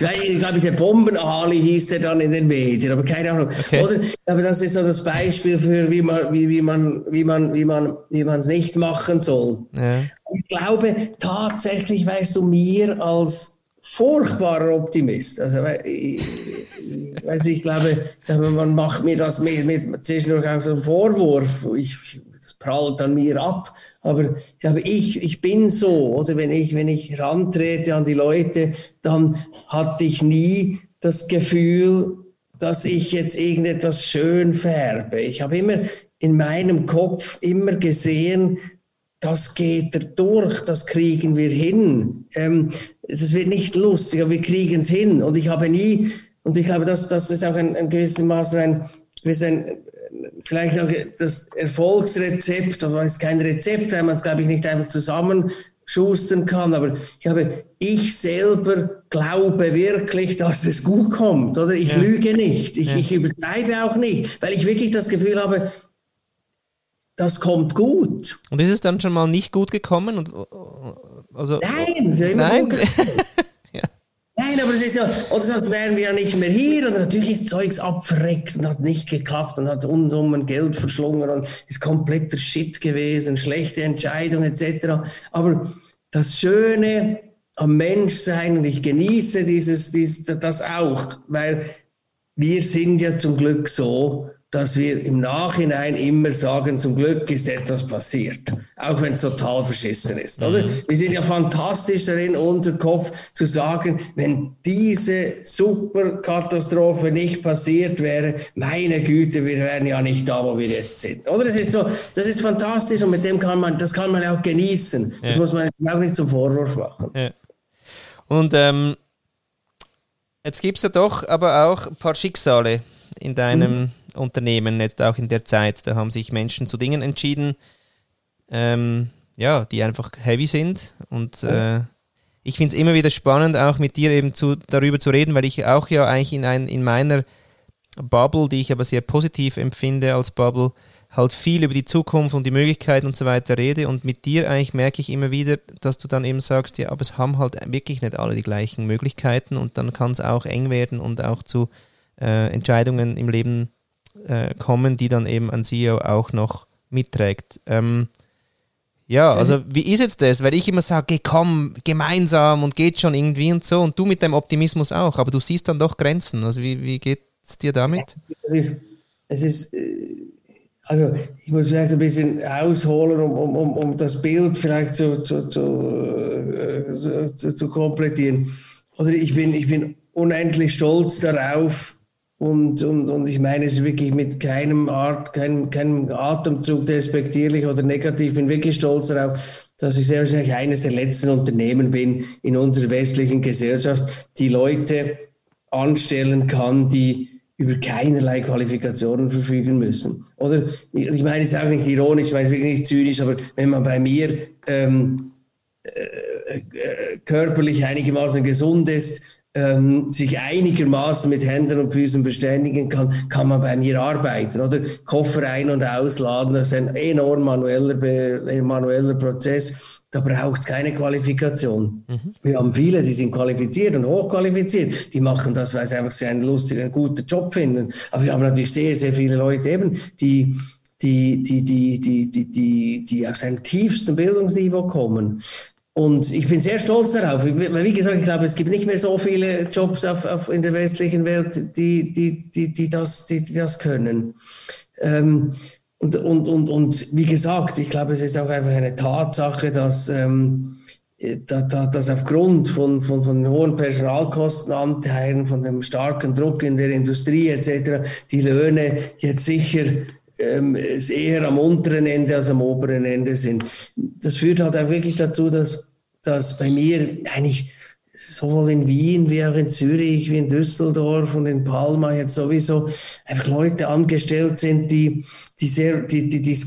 Ah, ich glaube, der Bomben-Ali hieß der dann in den Medien, aber keine Ahnung. Okay. Oder, aber das ist so das Beispiel für, wie man, wie, wie man, wie man, wie man, wie man es nicht machen soll. Ja. Ich glaube tatsächlich, weißt du, mir als furchtbarer Optimist. Also, ich, also ich, glaube, man macht mir das mit, mit zwischendurch auch so einen Vorwurf. Ich, das prallt an mir ab. Aber ich glaube, ich, ich bin so, oder wenn ich, wenn ich rantrete an die Leute, dann hatte ich nie das Gefühl, dass ich jetzt irgendetwas schön färbe. Ich habe immer in meinem Kopf immer gesehen, das geht durch, das kriegen wir hin. Ähm, es wird nicht lustig, aber wir kriegen es hin. Und ich habe nie, und ich glaube, das, das ist auch ein, ein gewissermaßen ein, ein, vielleicht auch das Erfolgsrezept, aber es ist kein Rezept, weil man es, glaube ich, nicht einfach zusammenschustern kann. Aber ich glaube, ich selber glaube wirklich, dass es gut kommt. Oder ich ja. lüge nicht, ich, ja. ich übertreibe auch nicht, weil ich wirklich das Gefühl habe, das kommt gut.
Und ist es dann schon mal nicht gut gekommen? Und, also,
nein, es ist immer nein. gut ja. Nein, aber es ist ja, oder sonst wären wir ja nicht mehr hier. Und natürlich ist Zeugs abverreckt und hat nicht geklappt und hat Unsummen Geld verschlungen und ist kompletter Shit gewesen, schlechte Entscheidung etc. Aber das Schöne am Menschsein, und ich genieße dieses, dieses, das auch, weil wir sind ja zum Glück so, dass wir im Nachhinein immer sagen, zum Glück ist etwas passiert, auch wenn es total verschissen ist. Oder? Mhm. Wir sind ja fantastisch darin, unser Kopf zu sagen, wenn diese Superkatastrophe nicht passiert wäre, meine Güte, wir wären ja nicht da, wo wir jetzt sind. Oder? Das ist so, das ist fantastisch und mit dem kann man, das kann man auch genießen. Ja. Das muss man auch nicht zum Vorwurf machen. Ja.
Und ähm, jetzt gibt es ja doch aber auch ein paar Schicksale in deinem mhm Unternehmen, jetzt auch in der Zeit. Da haben sich Menschen zu Dingen entschieden, ähm, ja, die einfach heavy sind. Und äh, ich finde es immer wieder spannend, auch mit dir eben zu, darüber zu reden, weil ich auch ja eigentlich in, ein, in meiner Bubble, die ich aber sehr positiv empfinde als Bubble, halt viel über die Zukunft und die Möglichkeiten und so weiter rede. Und mit dir eigentlich merke ich immer wieder, dass du dann eben sagst, ja, aber es haben halt wirklich nicht alle die gleichen Möglichkeiten und dann kann es auch eng werden und auch zu äh, Entscheidungen im Leben äh, kommen, die dann eben ein CEO auch noch mitträgt. Ähm, ja, also wie ist jetzt das? Weil ich immer sage, komm, gemeinsam und geht schon irgendwie und so und du mit deinem Optimismus auch, aber du siehst dann doch Grenzen. Also wie, wie geht es dir damit?
Es ist, äh, also ich muss vielleicht ein bisschen ausholen, um, um, um, um das Bild vielleicht zu, zu, zu, äh, zu, zu komplettieren. Also ich bin, ich bin unendlich stolz darauf, und, und, und ich meine es wirklich mit keinem Art, keinem, keinem Atemzug despektierlich oder negativ. Ich bin wirklich stolz darauf, dass ich sehr wahrscheinlich eines der letzten Unternehmen bin in unserer westlichen Gesellschaft, die Leute anstellen kann, die über keinerlei Qualifikationen verfügen müssen. Oder ich meine es auch nicht ironisch, ich meine es wirklich nicht zynisch, aber wenn man bei mir ähm, äh, äh, körperlich einigermaßen gesund ist, ähm, sich einigermaßen mit Händen und Füßen verständigen kann, kann man bei mir arbeiten. Oder Koffer ein- und ausladen, das ist ein enorm manueller, manueller Prozess. Da braucht es keine Qualifikation. Mhm. Wir haben viele, die sind qualifiziert und hochqualifiziert. Die machen das, weil sie einfach so einen lustigen, einen guten Job finden. Aber wir haben natürlich sehr, sehr viele Leute eben, die die, die, die, die, die, die, die aus einem tiefsten Bildungsniveau kommen. Und ich bin sehr stolz darauf. Wie gesagt, ich glaube, es gibt nicht mehr so viele Jobs auf, auf in der westlichen Welt, die, die, die, die, das, die, die das können. Ähm, und, und, und, und wie gesagt, ich glaube, es ist auch einfach eine Tatsache, dass, ähm, da, da, dass aufgrund von, von, von hohen Personalkostenanteilen, von dem starken Druck in der Industrie etc., die Löhne jetzt sicher ähm, eher am unteren Ende als am oberen Ende sind. Das führt halt auch wirklich dazu, dass, dass bei mir eigentlich sowohl in Wien wie auch in Zürich, wie in Düsseldorf und in Palma jetzt sowieso einfach Leute angestellt sind, die, die sehr, die, die, die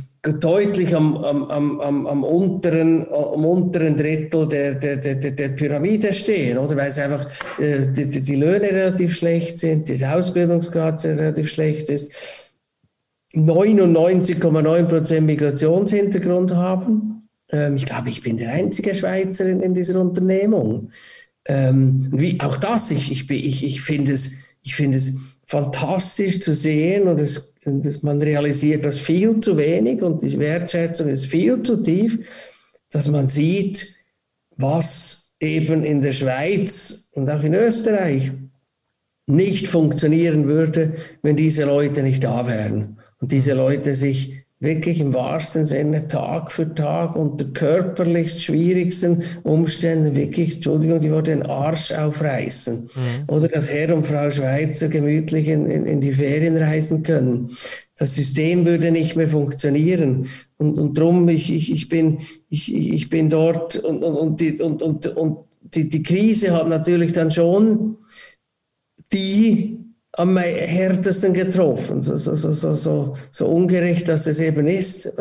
deutlich am, am, am, am, unteren, am unteren Drittel der, der, der, der Pyramide stehen, oder? Weil es einfach äh, die, die Löhne relativ schlecht sind, der Ausbildungsgrad relativ schlecht ist. 99,9% Migrationshintergrund haben. Ähm, ich glaube, ich bin der einzige Schweizer in, in dieser Unternehmung. Ähm, wie, auch das, ich, ich, ich, ich finde es, ich finde es fantastisch zu sehen und es, dass man realisiert das viel zu wenig und die Wertschätzung ist viel zu tief, dass man sieht, was eben in der Schweiz und auch in Österreich nicht funktionieren würde, wenn diese Leute nicht da wären und diese Leute sich wirklich im wahrsten Sinne Tag für Tag unter körperlichst schwierigsten Umständen wirklich, Entschuldigung, die Worte, den Arsch aufreißen. Mhm. Oder dass Herr und Frau Schweizer gemütlich in, in, in, die Ferien reisen können. Das System würde nicht mehr funktionieren. Und, und drum, ich, ich, ich, bin, ich, ich bin dort und, und, und, die, und, und, und die, die Krise hat natürlich dann schon die am härtesten getroffen. So, so, so, so, so ungerecht, dass es eben ist.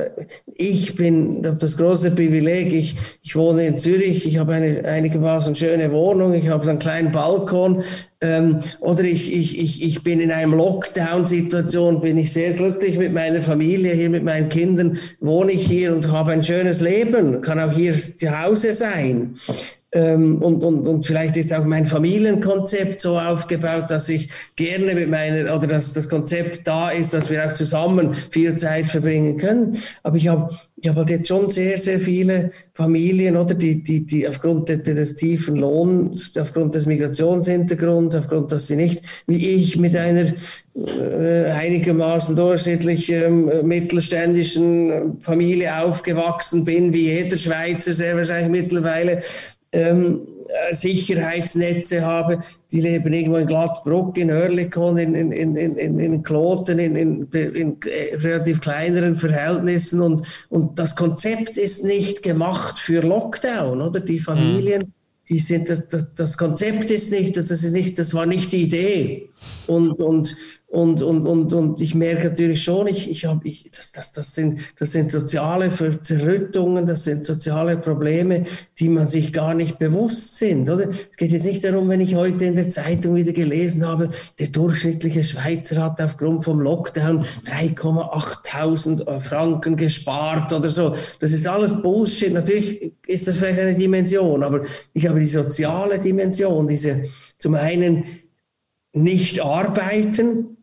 Ich bin, habe das große Privileg, ich, ich wohne in Zürich, ich habe eine einigermaßen schöne Wohnung, ich habe einen kleinen Balkon. Ähm, oder ich, ich, ich, ich bin in einem Lockdown-Situation, bin ich sehr glücklich mit meiner Familie, hier mit meinen Kindern, wohne ich hier und habe ein schönes Leben, kann auch hier zu Hause sein. Ähm, und, und, und vielleicht ist auch mein Familienkonzept so aufgebaut, dass ich gerne mit meiner, oder dass das Konzept da ist, dass wir auch zusammen viel Zeit verbringen können. Aber ich habe ich habe halt jetzt schon sehr, sehr viele Familien, oder, die, die, die aufgrund des, des tiefen Lohns, aufgrund des Migrationshintergrunds, aufgrund, dass sie nicht, wie ich, mit einer äh, einigermaßen durchschnittlich ähm, mittelständischen Familie aufgewachsen bin, wie jeder Schweizer sehr wahrscheinlich mittlerweile, ähm, äh, Sicherheitsnetze habe, die leben irgendwo in Glattbruck, in Oerlikon, in, in, in, in, in Kloten, in, in, in äh, relativ kleineren Verhältnissen und, und das Konzept ist nicht gemacht für Lockdown, oder? Die Familien, mhm. die sind, das, das, das Konzept ist nicht, das ist nicht, das war nicht die Idee. Und, und, und, und, und, und ich merke natürlich schon, ich, ich habe, ich, das, das, das, sind, das sind soziale Zerrüttungen, das sind soziale Probleme, die man sich gar nicht bewusst sind. Oder? Es geht jetzt nicht darum, wenn ich heute in der Zeitung wieder gelesen habe, der durchschnittliche Schweizer hat aufgrund vom Lockdown 3,8.000 Franken gespart oder so. Das ist alles Bullshit. Natürlich ist das vielleicht eine Dimension, aber ich habe die soziale Dimension, diese zum einen nicht arbeiten,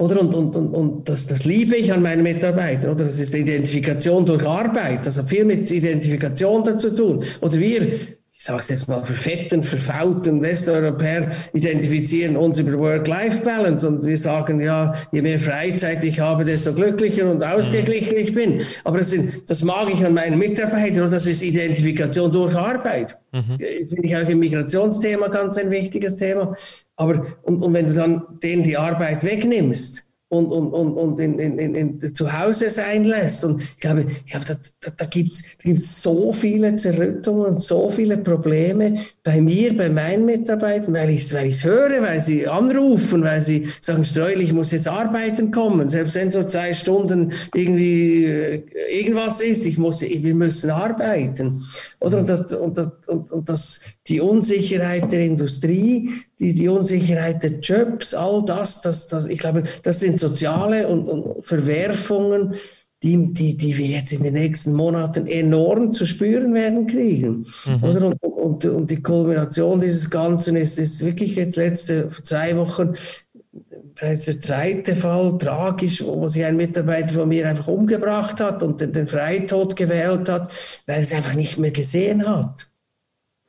oder? Und, und, und, und das, das liebe ich an meinen Mitarbeitern. Oder? Das ist Identifikation durch Arbeit. Das hat viel mit Identifikation dazu tun. Oder wir, ich sage es jetzt mal, verfetten, verfaulten Westeuropäer identifizieren uns über Work-Life-Balance und wir sagen, ja, je mehr Freizeit ich habe, desto glücklicher und ausgeglichen ich bin. Aber das, sind, das mag ich an meinen Mitarbeitern und das ist Identifikation durch Arbeit. Mhm. Finde ich auch im Migrationsthema ganz ein wichtiges Thema. Aber und, und wenn du dann denen die Arbeit wegnimmst, und, und, und, und in, in, in, in zu Hause sein lässt. Und ich glaube, ich glaube da, da, da gibt es gibt's so viele Zerrüttungen und so viele Probleme bei mir, bei meinen Mitarbeitern, weil ich es weil höre, weil sie anrufen, weil sie sagen, Streul, ich muss jetzt arbeiten kommen, selbst wenn so zwei Stunden irgendwie äh, irgendwas ist, ich muss, wir müssen arbeiten. Oder? Und, das, und, das, und, und das, die Unsicherheit der Industrie, die, die Unsicherheit der Jobs, all das, das, das, ich glaube, das sind soziale und, und Verwerfungen, die, die, die wir jetzt in den nächsten Monaten enorm zu spüren werden kriegen. Mhm. Oder? Und, und, und die Kulmination dieses Ganzen ist, ist wirklich jetzt letzte zwei Wochen bereits der zweite Fall, tragisch, wo sich ein Mitarbeiter von mir einfach umgebracht hat und den, den Freitod gewählt hat, weil er es einfach nicht mehr gesehen hat.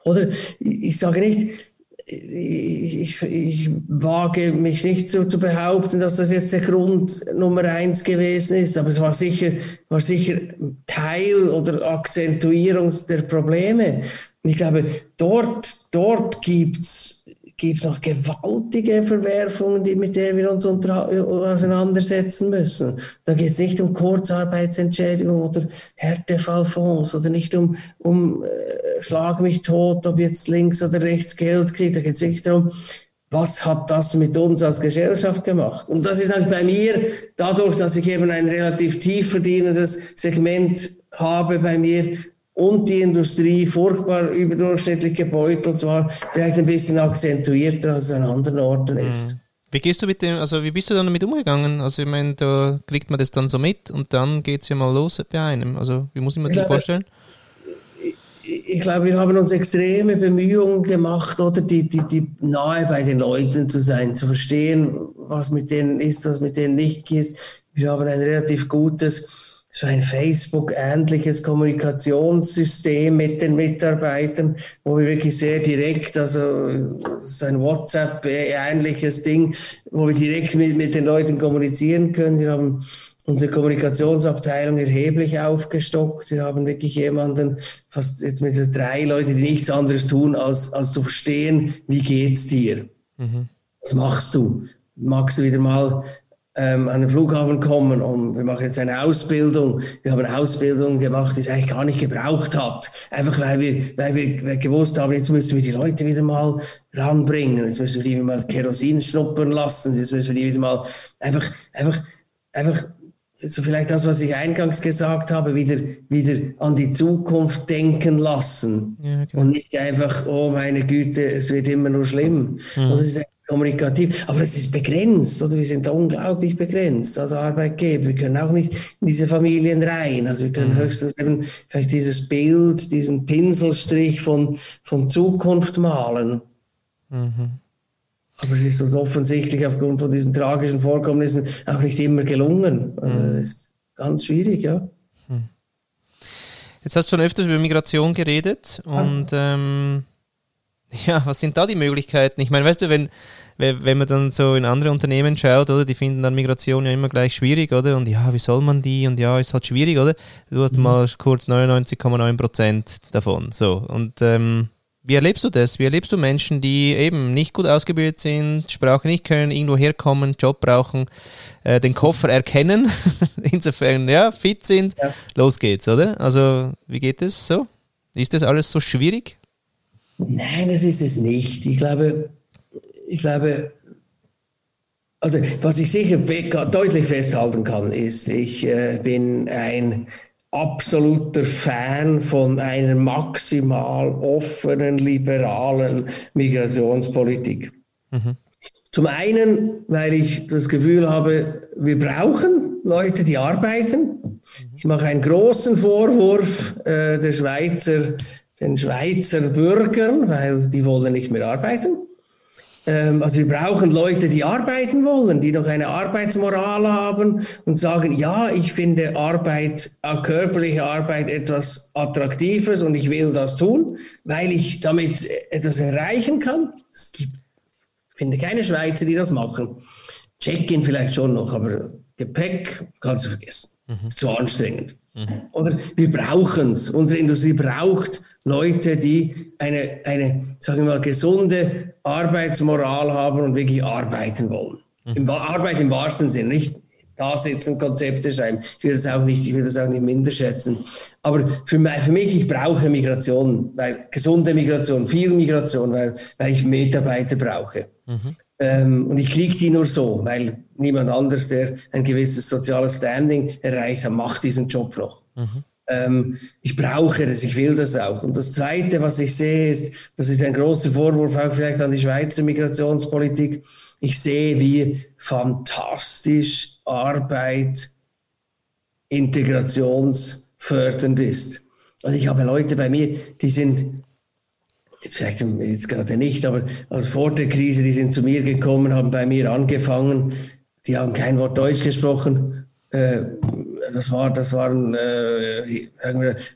Oder ich, ich sage nicht, ich, ich, ich, wage mich nicht so zu behaupten, dass das jetzt der Grund Nummer eins gewesen ist, aber es war sicher, war sicher Teil oder Akzentuierung der Probleme. Ich glaube, dort, dort gibt's gibt es noch gewaltige Verwerfungen, die, mit denen wir uns auseinandersetzen müssen. Da geht es nicht um Kurzarbeitsentschädigung oder Härtefallfonds oder nicht um, um äh, Schlag mich tot, ob jetzt links oder rechts Geld kriegt. Da geht es wirklich darum, was hat das mit uns als Gesellschaft gemacht? Und das ist halt bei mir, dadurch, dass ich eben ein relativ tief verdienendes Segment habe bei mir, und die Industrie furchtbar überdurchschnittlich gebeutelt war, vielleicht ein bisschen akzentuierter als an anderen Orten mhm. ist.
Wie gehst du mit dem, also wie bist du dann damit umgegangen? Also ich meine, da kriegt man das dann so mit und dann geht es ja mal los bei einem. Also wie muss ich mir das vorstellen?
Ich, ich glaube, wir haben uns extreme Bemühungen gemacht, oder die, die, die nahe bei den Leuten zu sein, zu verstehen, was mit denen ist, was mit denen nicht ist. Wir haben ein relativ gutes so ein Facebook-ähnliches Kommunikationssystem mit den Mitarbeitern, wo wir wirklich sehr direkt, also so ein WhatsApp-ähnliches Ding, wo wir direkt mit, mit den Leuten kommunizieren können. Wir haben unsere Kommunikationsabteilung erheblich aufgestockt. Wir haben wirklich jemanden, fast jetzt mit drei Leuten, die nichts anderes tun, als, als zu verstehen, wie geht's dir? Mhm. Was machst du? Magst du wieder mal ähm, an den Flughafen kommen und wir machen jetzt eine Ausbildung. Wir haben eine Ausbildung gemacht, die es eigentlich gar nicht gebraucht hat. Einfach weil wir, weil wir gewusst haben, jetzt müssen wir die Leute wieder mal ranbringen. Jetzt müssen wir die wieder mal Kerosin schnuppern lassen. Jetzt müssen wir die wieder mal einfach, einfach, einfach so vielleicht das, was ich eingangs gesagt habe, wieder, wieder an die Zukunft denken lassen. Ja, genau. Und nicht einfach, oh meine Güte, es wird immer nur schlimm. Mhm. Also es ist kommunikativ, aber es ist begrenzt, oder? Wir sind da unglaublich begrenzt als Arbeitgeber. Wir können auch nicht in diese Familien rein. Also wir können mhm. höchstens eben vielleicht dieses Bild, diesen Pinselstrich von, von Zukunft malen. Mhm. Aber es ist uns offensichtlich aufgrund von diesen tragischen Vorkommnissen auch nicht immer gelungen. Also mhm. Das ist ganz schwierig, ja. Mhm.
Jetzt hast du schon öfters über Migration geredet und ähm, ja, was sind da die Möglichkeiten? Ich meine, weißt du, wenn, wenn man dann so in andere Unternehmen schaut, oder, die finden dann Migration ja immer gleich schwierig, oder? Und ja, wie soll man die? Und ja, ist halt schwierig, oder? Du hast mhm. mal kurz 99,9 Prozent davon. So. Und ähm, wie erlebst du das? Wie erlebst du Menschen, die eben nicht gut ausgebildet sind, Sprache nicht können, irgendwo herkommen, Job brauchen, äh, den Koffer erkennen, insofern ja, fit sind, ja. los geht's, oder? Also, wie geht es so? Ist das alles so schwierig?
Nein, das ist es nicht. Ich glaube, ich glaube, also was ich sicher deutlich festhalten kann, ist, ich äh, bin ein absoluter Fan von einer maximal offenen, liberalen Migrationspolitik. Mhm. Zum einen, weil ich das Gefühl habe, wir brauchen Leute, die arbeiten. Ich mache einen großen Vorwurf äh, der Schweizer, den Schweizer Bürgern, weil die wollen nicht mehr arbeiten. Ähm, also wir brauchen Leute, die arbeiten wollen, die noch eine Arbeitsmoral haben und sagen, ja, ich finde Arbeit, äh, körperliche Arbeit etwas Attraktives und ich will das tun, weil ich damit etwas erreichen kann. Es gibt, ich finde keine Schweizer, die das machen. Check-in vielleicht schon noch, aber Gepäck kannst du vergessen. Mhm. Ist zu anstrengend. Mhm. Oder wir brauchen es. Unsere Industrie braucht Leute, die eine, eine, sagen wir mal, gesunde Arbeitsmoral haben und wirklich arbeiten wollen. Mhm. Im, Arbeit im wahrsten Sinn, nicht da sitzen, Konzepte schreiben. Ich will das auch nicht, ich will das auch nicht minder schätzen. Aber für, mich, für mich ich brauche Migration, weil gesunde Migration, viel Migration, weil, weil ich Mitarbeiter brauche. Mhm. Ähm, und ich kriege die nur so, weil niemand anders, der ein gewisses soziales Standing erreicht hat, macht diesen Job noch. Mhm. Ähm, ich brauche das, ich will das auch. Und das Zweite, was ich sehe, ist, das ist ein großer Vorwurf auch vielleicht an die Schweizer Migrationspolitik, ich sehe, wie fantastisch Arbeit integrationsfördernd ist. Also ich habe Leute bei mir, die sind jetzt vielleicht jetzt gerade nicht, aber also vor der Krise, die sind zu mir gekommen, haben bei mir angefangen, die haben kein Wort Deutsch gesprochen. Äh, das, war, das waren äh,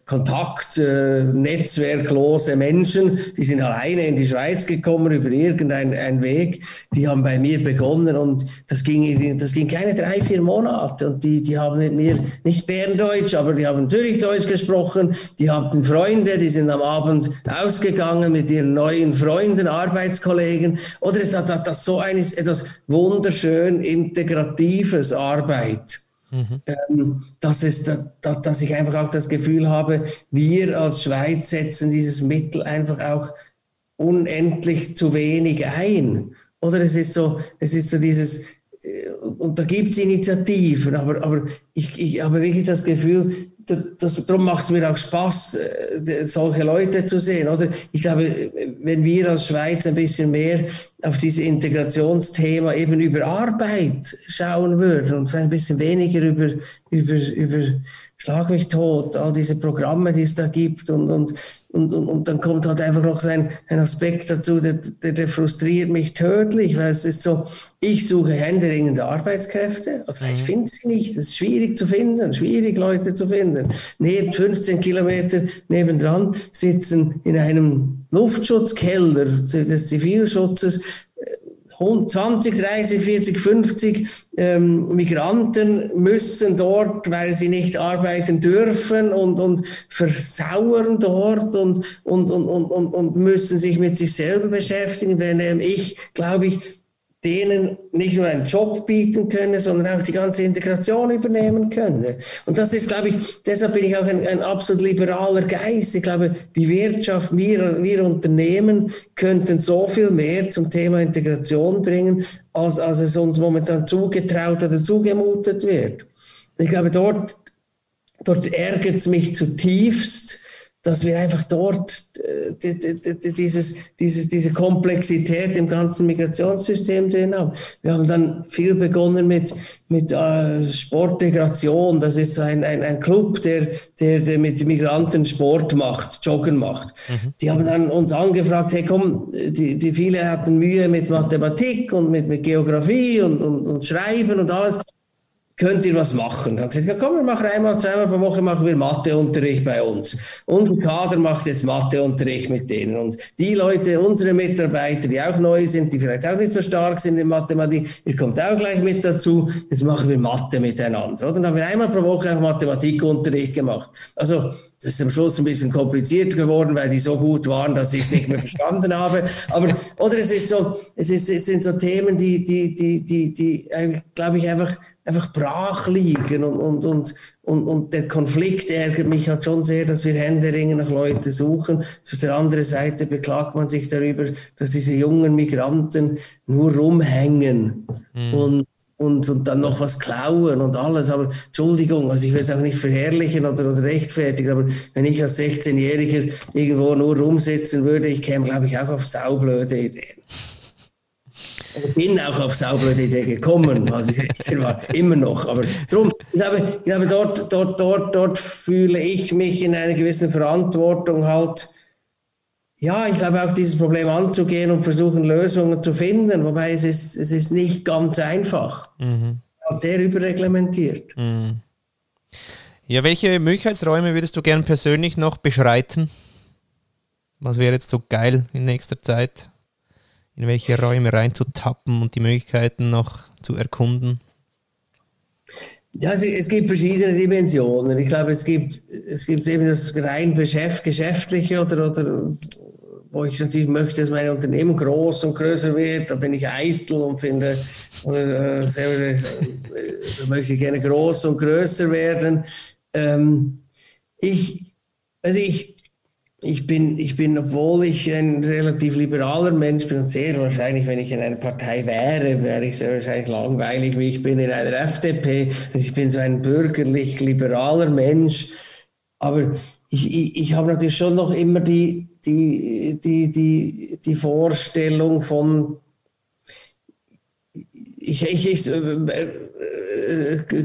Kontakt, äh, netzwerklose Menschen, die sind alleine in die Schweiz gekommen über irgendeinen Weg. Die haben bei mir begonnen und das ging, das ging keine drei, vier Monate. Und die, die haben mit mir nicht Berndeutsch, aber die haben Zürichdeutsch gesprochen. Die hatten Freunde, die sind am Abend ausgegangen mit ihren neuen Freunden, Arbeitskollegen. Oder es hat, hat das so eines, etwas wunderschön integratives Arbeit. Mhm. Ähm, dass, es, dass, dass ich einfach auch das Gefühl habe, wir als Schweiz setzen dieses Mittel einfach auch unendlich zu wenig ein. Oder es ist so, es ist so dieses, äh, und da gibt es Initiativen, aber, aber ich, ich habe wirklich das Gefühl, das, darum macht es mir auch Spaß, äh, solche Leute zu sehen, oder? Ich glaube, wenn wir als Schweiz ein bisschen mehr auf dieses Integrationsthema eben über Arbeit schauen würden und vielleicht ein bisschen weniger über, über, über Schlag mich tot, all diese Programme, die es da gibt und, und, und, und, und dann kommt halt einfach noch so ein, ein Aspekt dazu, der, der, der frustriert mich tödlich, weil es ist so, ich suche händeringende Arbeitskräfte, also ich mhm. finde sie nicht, es ist schwierig zu finden, schwierig Leute zu finden. Neben 15 Kilometer nebendran sitzen in einem Luftschutzkeller des Zivilschutzes 20, 30, 40, 50 ähm, Migranten müssen dort, weil sie nicht arbeiten dürfen und, und versauern dort und, und, und, und, und, müssen sich mit sich selber beschäftigen, wenn ich, glaube ich, denen nicht nur einen Job bieten könne, sondern auch die ganze Integration übernehmen könne. Und das ist, glaube ich, deshalb bin ich auch ein, ein absolut liberaler Geist. Ich glaube, die Wirtschaft, wir, wir Unternehmen könnten so viel mehr zum Thema Integration bringen, als, als es uns momentan zugetraut oder zugemutet wird. Ich glaube, dort, dort ärgert es mich zutiefst, dass wir einfach dort äh, dieses, dieses, diese Komplexität im ganzen Migrationssystem drin haben. Wir haben dann viel begonnen mit, mit äh, Sportintegration. Das ist ein, ein, ein Club, der, der, der mit Migranten Sport macht, Joggen macht. Mhm. Die haben dann uns angefragt, hey komm, die, die viele hatten Mühe mit Mathematik und mit, mit Geografie und, und, und Schreiben und alles könnt ihr was machen? Habe gesagt, ja, komm, wir machen einmal, zweimal pro Woche machen wir Matheunterricht bei uns. Und der Kader macht jetzt Matheunterricht mit denen. Und die Leute, unsere Mitarbeiter, die auch neu sind, die vielleicht auch nicht so stark sind in Mathematik, ihr kommt auch gleich mit dazu. Jetzt machen wir Mathe miteinander. Oder? dann haben wir einmal pro Woche auch Mathematikunterricht gemacht. Also, das ist am Schluss ein bisschen kompliziert geworden, weil die so gut waren, dass ich es nicht mehr verstanden habe. Aber, oder es ist so, es, ist, es sind so Themen, die, die, die, die, die, glaube ich, einfach einfach brach liegen und, und, und, und, und der Konflikt ärgert mich halt schon sehr, dass wir händeringend nach Leute suchen. Auf der anderen Seite beklagt man sich darüber, dass diese jungen Migranten nur rumhängen mhm. und, und, und dann noch was klauen und alles. Aber Entschuldigung, also ich will es auch nicht verherrlichen oder, oder rechtfertigen, aber wenn ich als 16-Jähriger irgendwo nur rumsitzen würde, ich käme, glaube ich, auch auf saublöde Ideen. Ich bin auch auf saubere Idee gekommen, also ich war immer noch. Aber drum, ich glaube, ich glaube dort, dort, dort, dort fühle ich mich in einer gewissen Verantwortung halt, ja, ich glaube auch dieses Problem anzugehen und versuchen Lösungen zu finden, wobei es ist, es ist nicht ganz einfach. Mhm. Sehr überreglementiert. Mhm.
Ja, welche Möglichkeitsräume würdest du gern persönlich noch beschreiten? Was wäre jetzt so geil in nächster Zeit? In welche Räume reinzutappen und die Möglichkeiten noch zu erkunden?
Ja, es gibt verschiedene Dimensionen. Ich glaube, es gibt, es gibt eben das rein Geschäft, Geschäftliche oder, oder wo ich natürlich möchte, dass mein Unternehmen groß und größer wird. Da bin ich eitel und finde, äh, selber, äh, da möchte ich gerne groß und größer werden. Ähm, ich, also ich, ich bin, ich bin, obwohl ich ein relativ liberaler Mensch bin und sehr wahrscheinlich, wenn ich in einer Partei wäre, wäre ich sehr wahrscheinlich langweilig, wie ich bin in einer FDP. Also ich bin so ein bürgerlich-liberaler Mensch. Aber ich, ich, ich habe natürlich schon noch immer die, die, die, die, die Vorstellung von, ich, ich, ich, äh,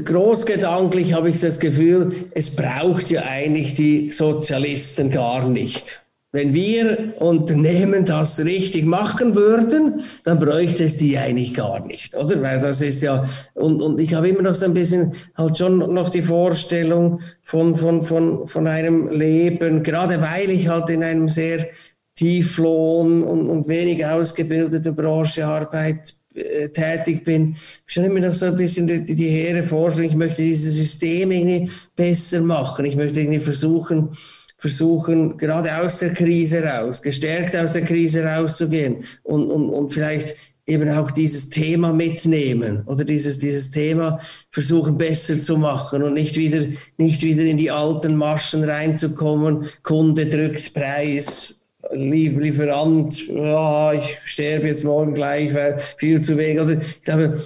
großgedanklich habe ich das Gefühl, es braucht ja eigentlich die Sozialisten gar nicht. Wenn wir Unternehmen das richtig machen würden, dann bräuchte es die eigentlich gar nicht, oder? Weil das ist ja, und, und ich habe immer noch so ein bisschen halt schon noch die Vorstellung von, von, von, von einem Leben, gerade weil ich halt in einem sehr Tieflohn und, und wenig ausgebildeten Branche arbeite, äh, tätig bin, schon immer noch so ein bisschen die, die hehre Forschung, ich möchte dieses System irgendwie besser machen. Ich möchte irgendwie versuchen, versuchen, gerade aus der Krise raus, gestärkt aus der Krise rauszugehen und, und, und vielleicht eben auch dieses Thema mitnehmen oder dieses, dieses Thema versuchen besser zu machen und nicht wieder, nicht wieder in die alten Maschen reinzukommen. Kunde drückt Preis, Lieferant, ja, ich sterbe jetzt morgen gleich, weil viel zu wenig. Also ich glaube,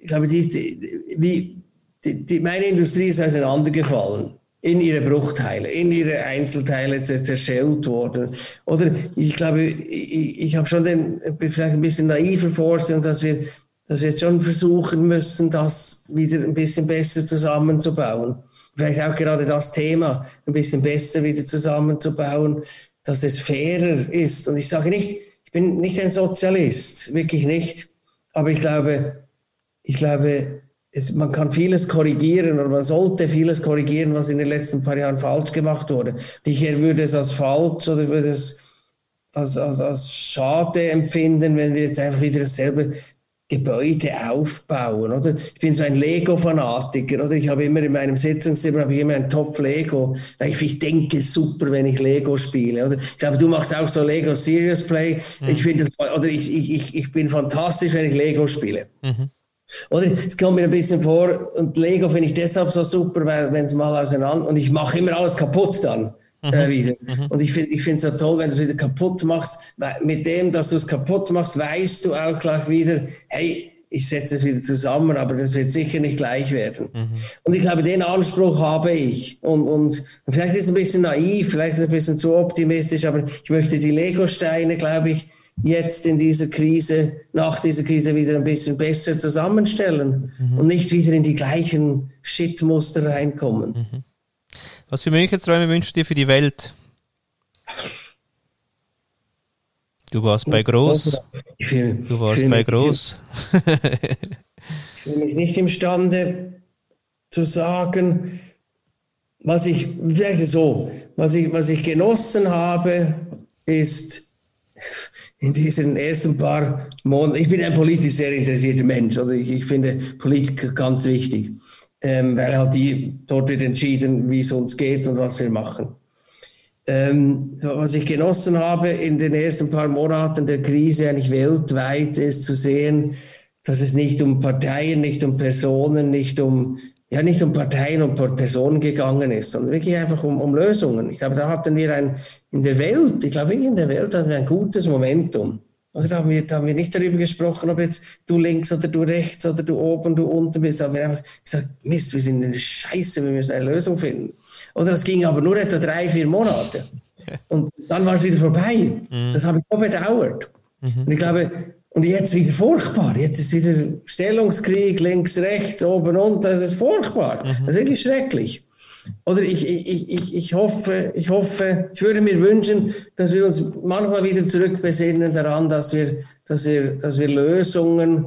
ich glaube die, die, wie, die, meine Industrie ist auseinandergefallen in ihre Bruchteile, in ihre Einzelteile zerschellt worden. Oder ich glaube, ich, ich habe schon den, vielleicht ein bisschen naive Vorstellung, dass wir dass wir jetzt schon versuchen müssen, das wieder ein bisschen besser zusammenzubauen. Vielleicht auch gerade das Thema ein bisschen besser wieder zusammenzubauen, dass es fairer ist. Und ich sage nicht, ich bin nicht ein Sozialist, wirklich nicht. Aber ich glaube, ich glaube, es, man kann vieles korrigieren oder man sollte vieles korrigieren, was in den letzten paar Jahren falsch gemacht wurde. Ich würde es als falsch oder würde es als, als, als schade empfinden, wenn wir jetzt einfach wieder dasselbe Gebäude aufbauen, oder? Ich bin so ein Lego-Fanatiker, oder? Ich habe immer in meinem Sitzungszimmer habe ich immer einen Topf Lego. Ich, ich denke super, wenn ich Lego spiele, oder? Ich glaube, du machst auch so Lego Serious Play. Mhm. Ich finde oder ich, ich, ich bin fantastisch, wenn ich Lego spiele. Mhm. Oder es kommt mir ein bisschen vor, und Lego finde ich deshalb so super, weil wenn es mal auseinander, und ich mache immer alles kaputt dann. Äh, mhm. wieder. Mhm. Und ich finde ich es so toll, wenn du es wieder kaputt machst. Weil mit dem, dass du es kaputt machst, weißt du auch gleich wieder, hey, ich setze es wieder zusammen, aber das wird sicher nicht gleich werden. Mhm. Und ich glaube, den Anspruch habe ich. Und, und, und, vielleicht ist es ein bisschen naiv, vielleicht ist es ein bisschen zu optimistisch, aber ich möchte die Lego-Steine, glaube ich, jetzt in dieser Krise, nach dieser Krise wieder ein bisschen besser zusammenstellen mhm. und nicht wieder in die gleichen Shitmuster reinkommen. Mhm.
Was für Münchenträume wünschst du dir für die Welt? Du warst bei Groß. Du warst bei Groß.
ich bin mich nicht imstande zu sagen, was ich, vielleicht so, was ich, was ich genossen habe, ist in diesen ersten paar Monaten, ich bin ein politisch sehr interessierter Mensch, oder ich, ich finde Politik ganz wichtig ähm, weil halt die, dort wird entschieden, wie es uns geht und was wir machen. Ähm, was ich genossen habe in den ersten paar Monaten der Krise eigentlich weltweit ist zu sehen, dass es nicht um Parteien, nicht um Personen, nicht um ja nicht um Parteien und Personen gegangen ist, sondern wirklich einfach um, um Lösungen. Ich glaube, da hatten wir ein in der Welt, ich glaube, in der Welt hatten wir ein gutes Momentum. Also da haben, wir, da haben wir nicht darüber gesprochen, ob jetzt du links oder du rechts oder du oben, du unten bist. Da haben wir einfach gesagt, Mist, wir sind in der Scheiße, wir müssen eine Lösung finden. Oder das ging aber nur etwa drei, vier Monate. Und dann war es wieder vorbei. Mhm. Das habe ich so bedauert. Mhm. Und ich glaube, und jetzt wieder furchtbar. Jetzt ist wieder Stellungskrieg, links, rechts, oben, unten. Das ist furchtbar. Mhm. Das ist wirklich schrecklich. Oder ich, ich, ich, ich, hoffe, ich hoffe, ich würde mir wünschen, dass wir uns manchmal wieder zurückbesinnen daran, dass wir, dass wir, dass wir Lösungen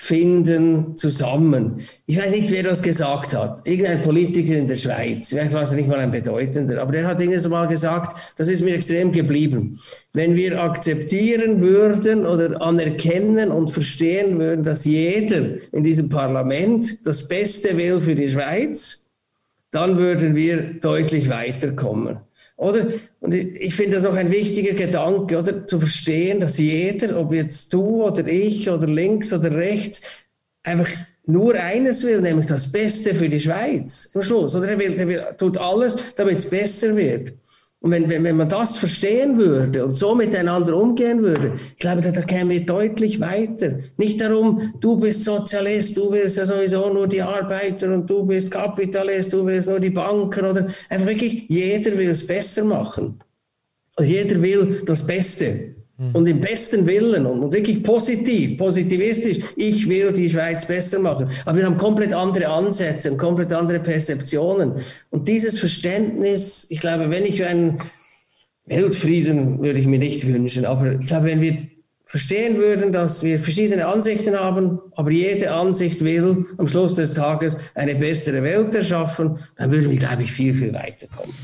finden zusammen. Ich weiß nicht, wer das gesagt hat. Irgendein Politiker in der Schweiz. Vielleicht war es nicht mal ein bedeutender, aber der hat irgendwas mal gesagt, das ist mir extrem geblieben. Wenn wir akzeptieren würden oder anerkennen und verstehen würden, dass jeder in diesem Parlament das Beste will für die Schweiz, dann würden wir deutlich weiterkommen. Oder? Und ich finde das auch ein wichtiger Gedanke, oder? Zu verstehen, dass jeder, ob jetzt du oder ich oder links oder rechts, einfach nur eines will, nämlich das Beste für die Schweiz am Schluss. Oder er, will, er will, tut alles, damit es besser wird. Und wenn, wenn, wenn man das verstehen würde und so miteinander umgehen würde, ich glaube, da, da kämen wir deutlich weiter. Nicht darum, du bist Sozialist, du willst ja sowieso nur die Arbeiter und du bist Kapitalist, du willst nur die Banken oder einfach wirklich, jeder will es besser machen. Und jeder will das Beste. Mhm. Und im besten Willen und, wirklich positiv, positivistisch, ich will die Schweiz besser machen. Aber wir haben komplett andere Ansätze und komplett andere Perzeptionen. Und dieses Verständnis, ich glaube, wenn ich einen Weltfrieden würde ich mir nicht wünschen, aber ich glaube, wenn wir verstehen würden, dass wir verschiedene Ansichten haben, aber jede Ansicht will am Schluss des Tages eine bessere Welt erschaffen, dann würden wir, glaube ich, viel, viel weiterkommen.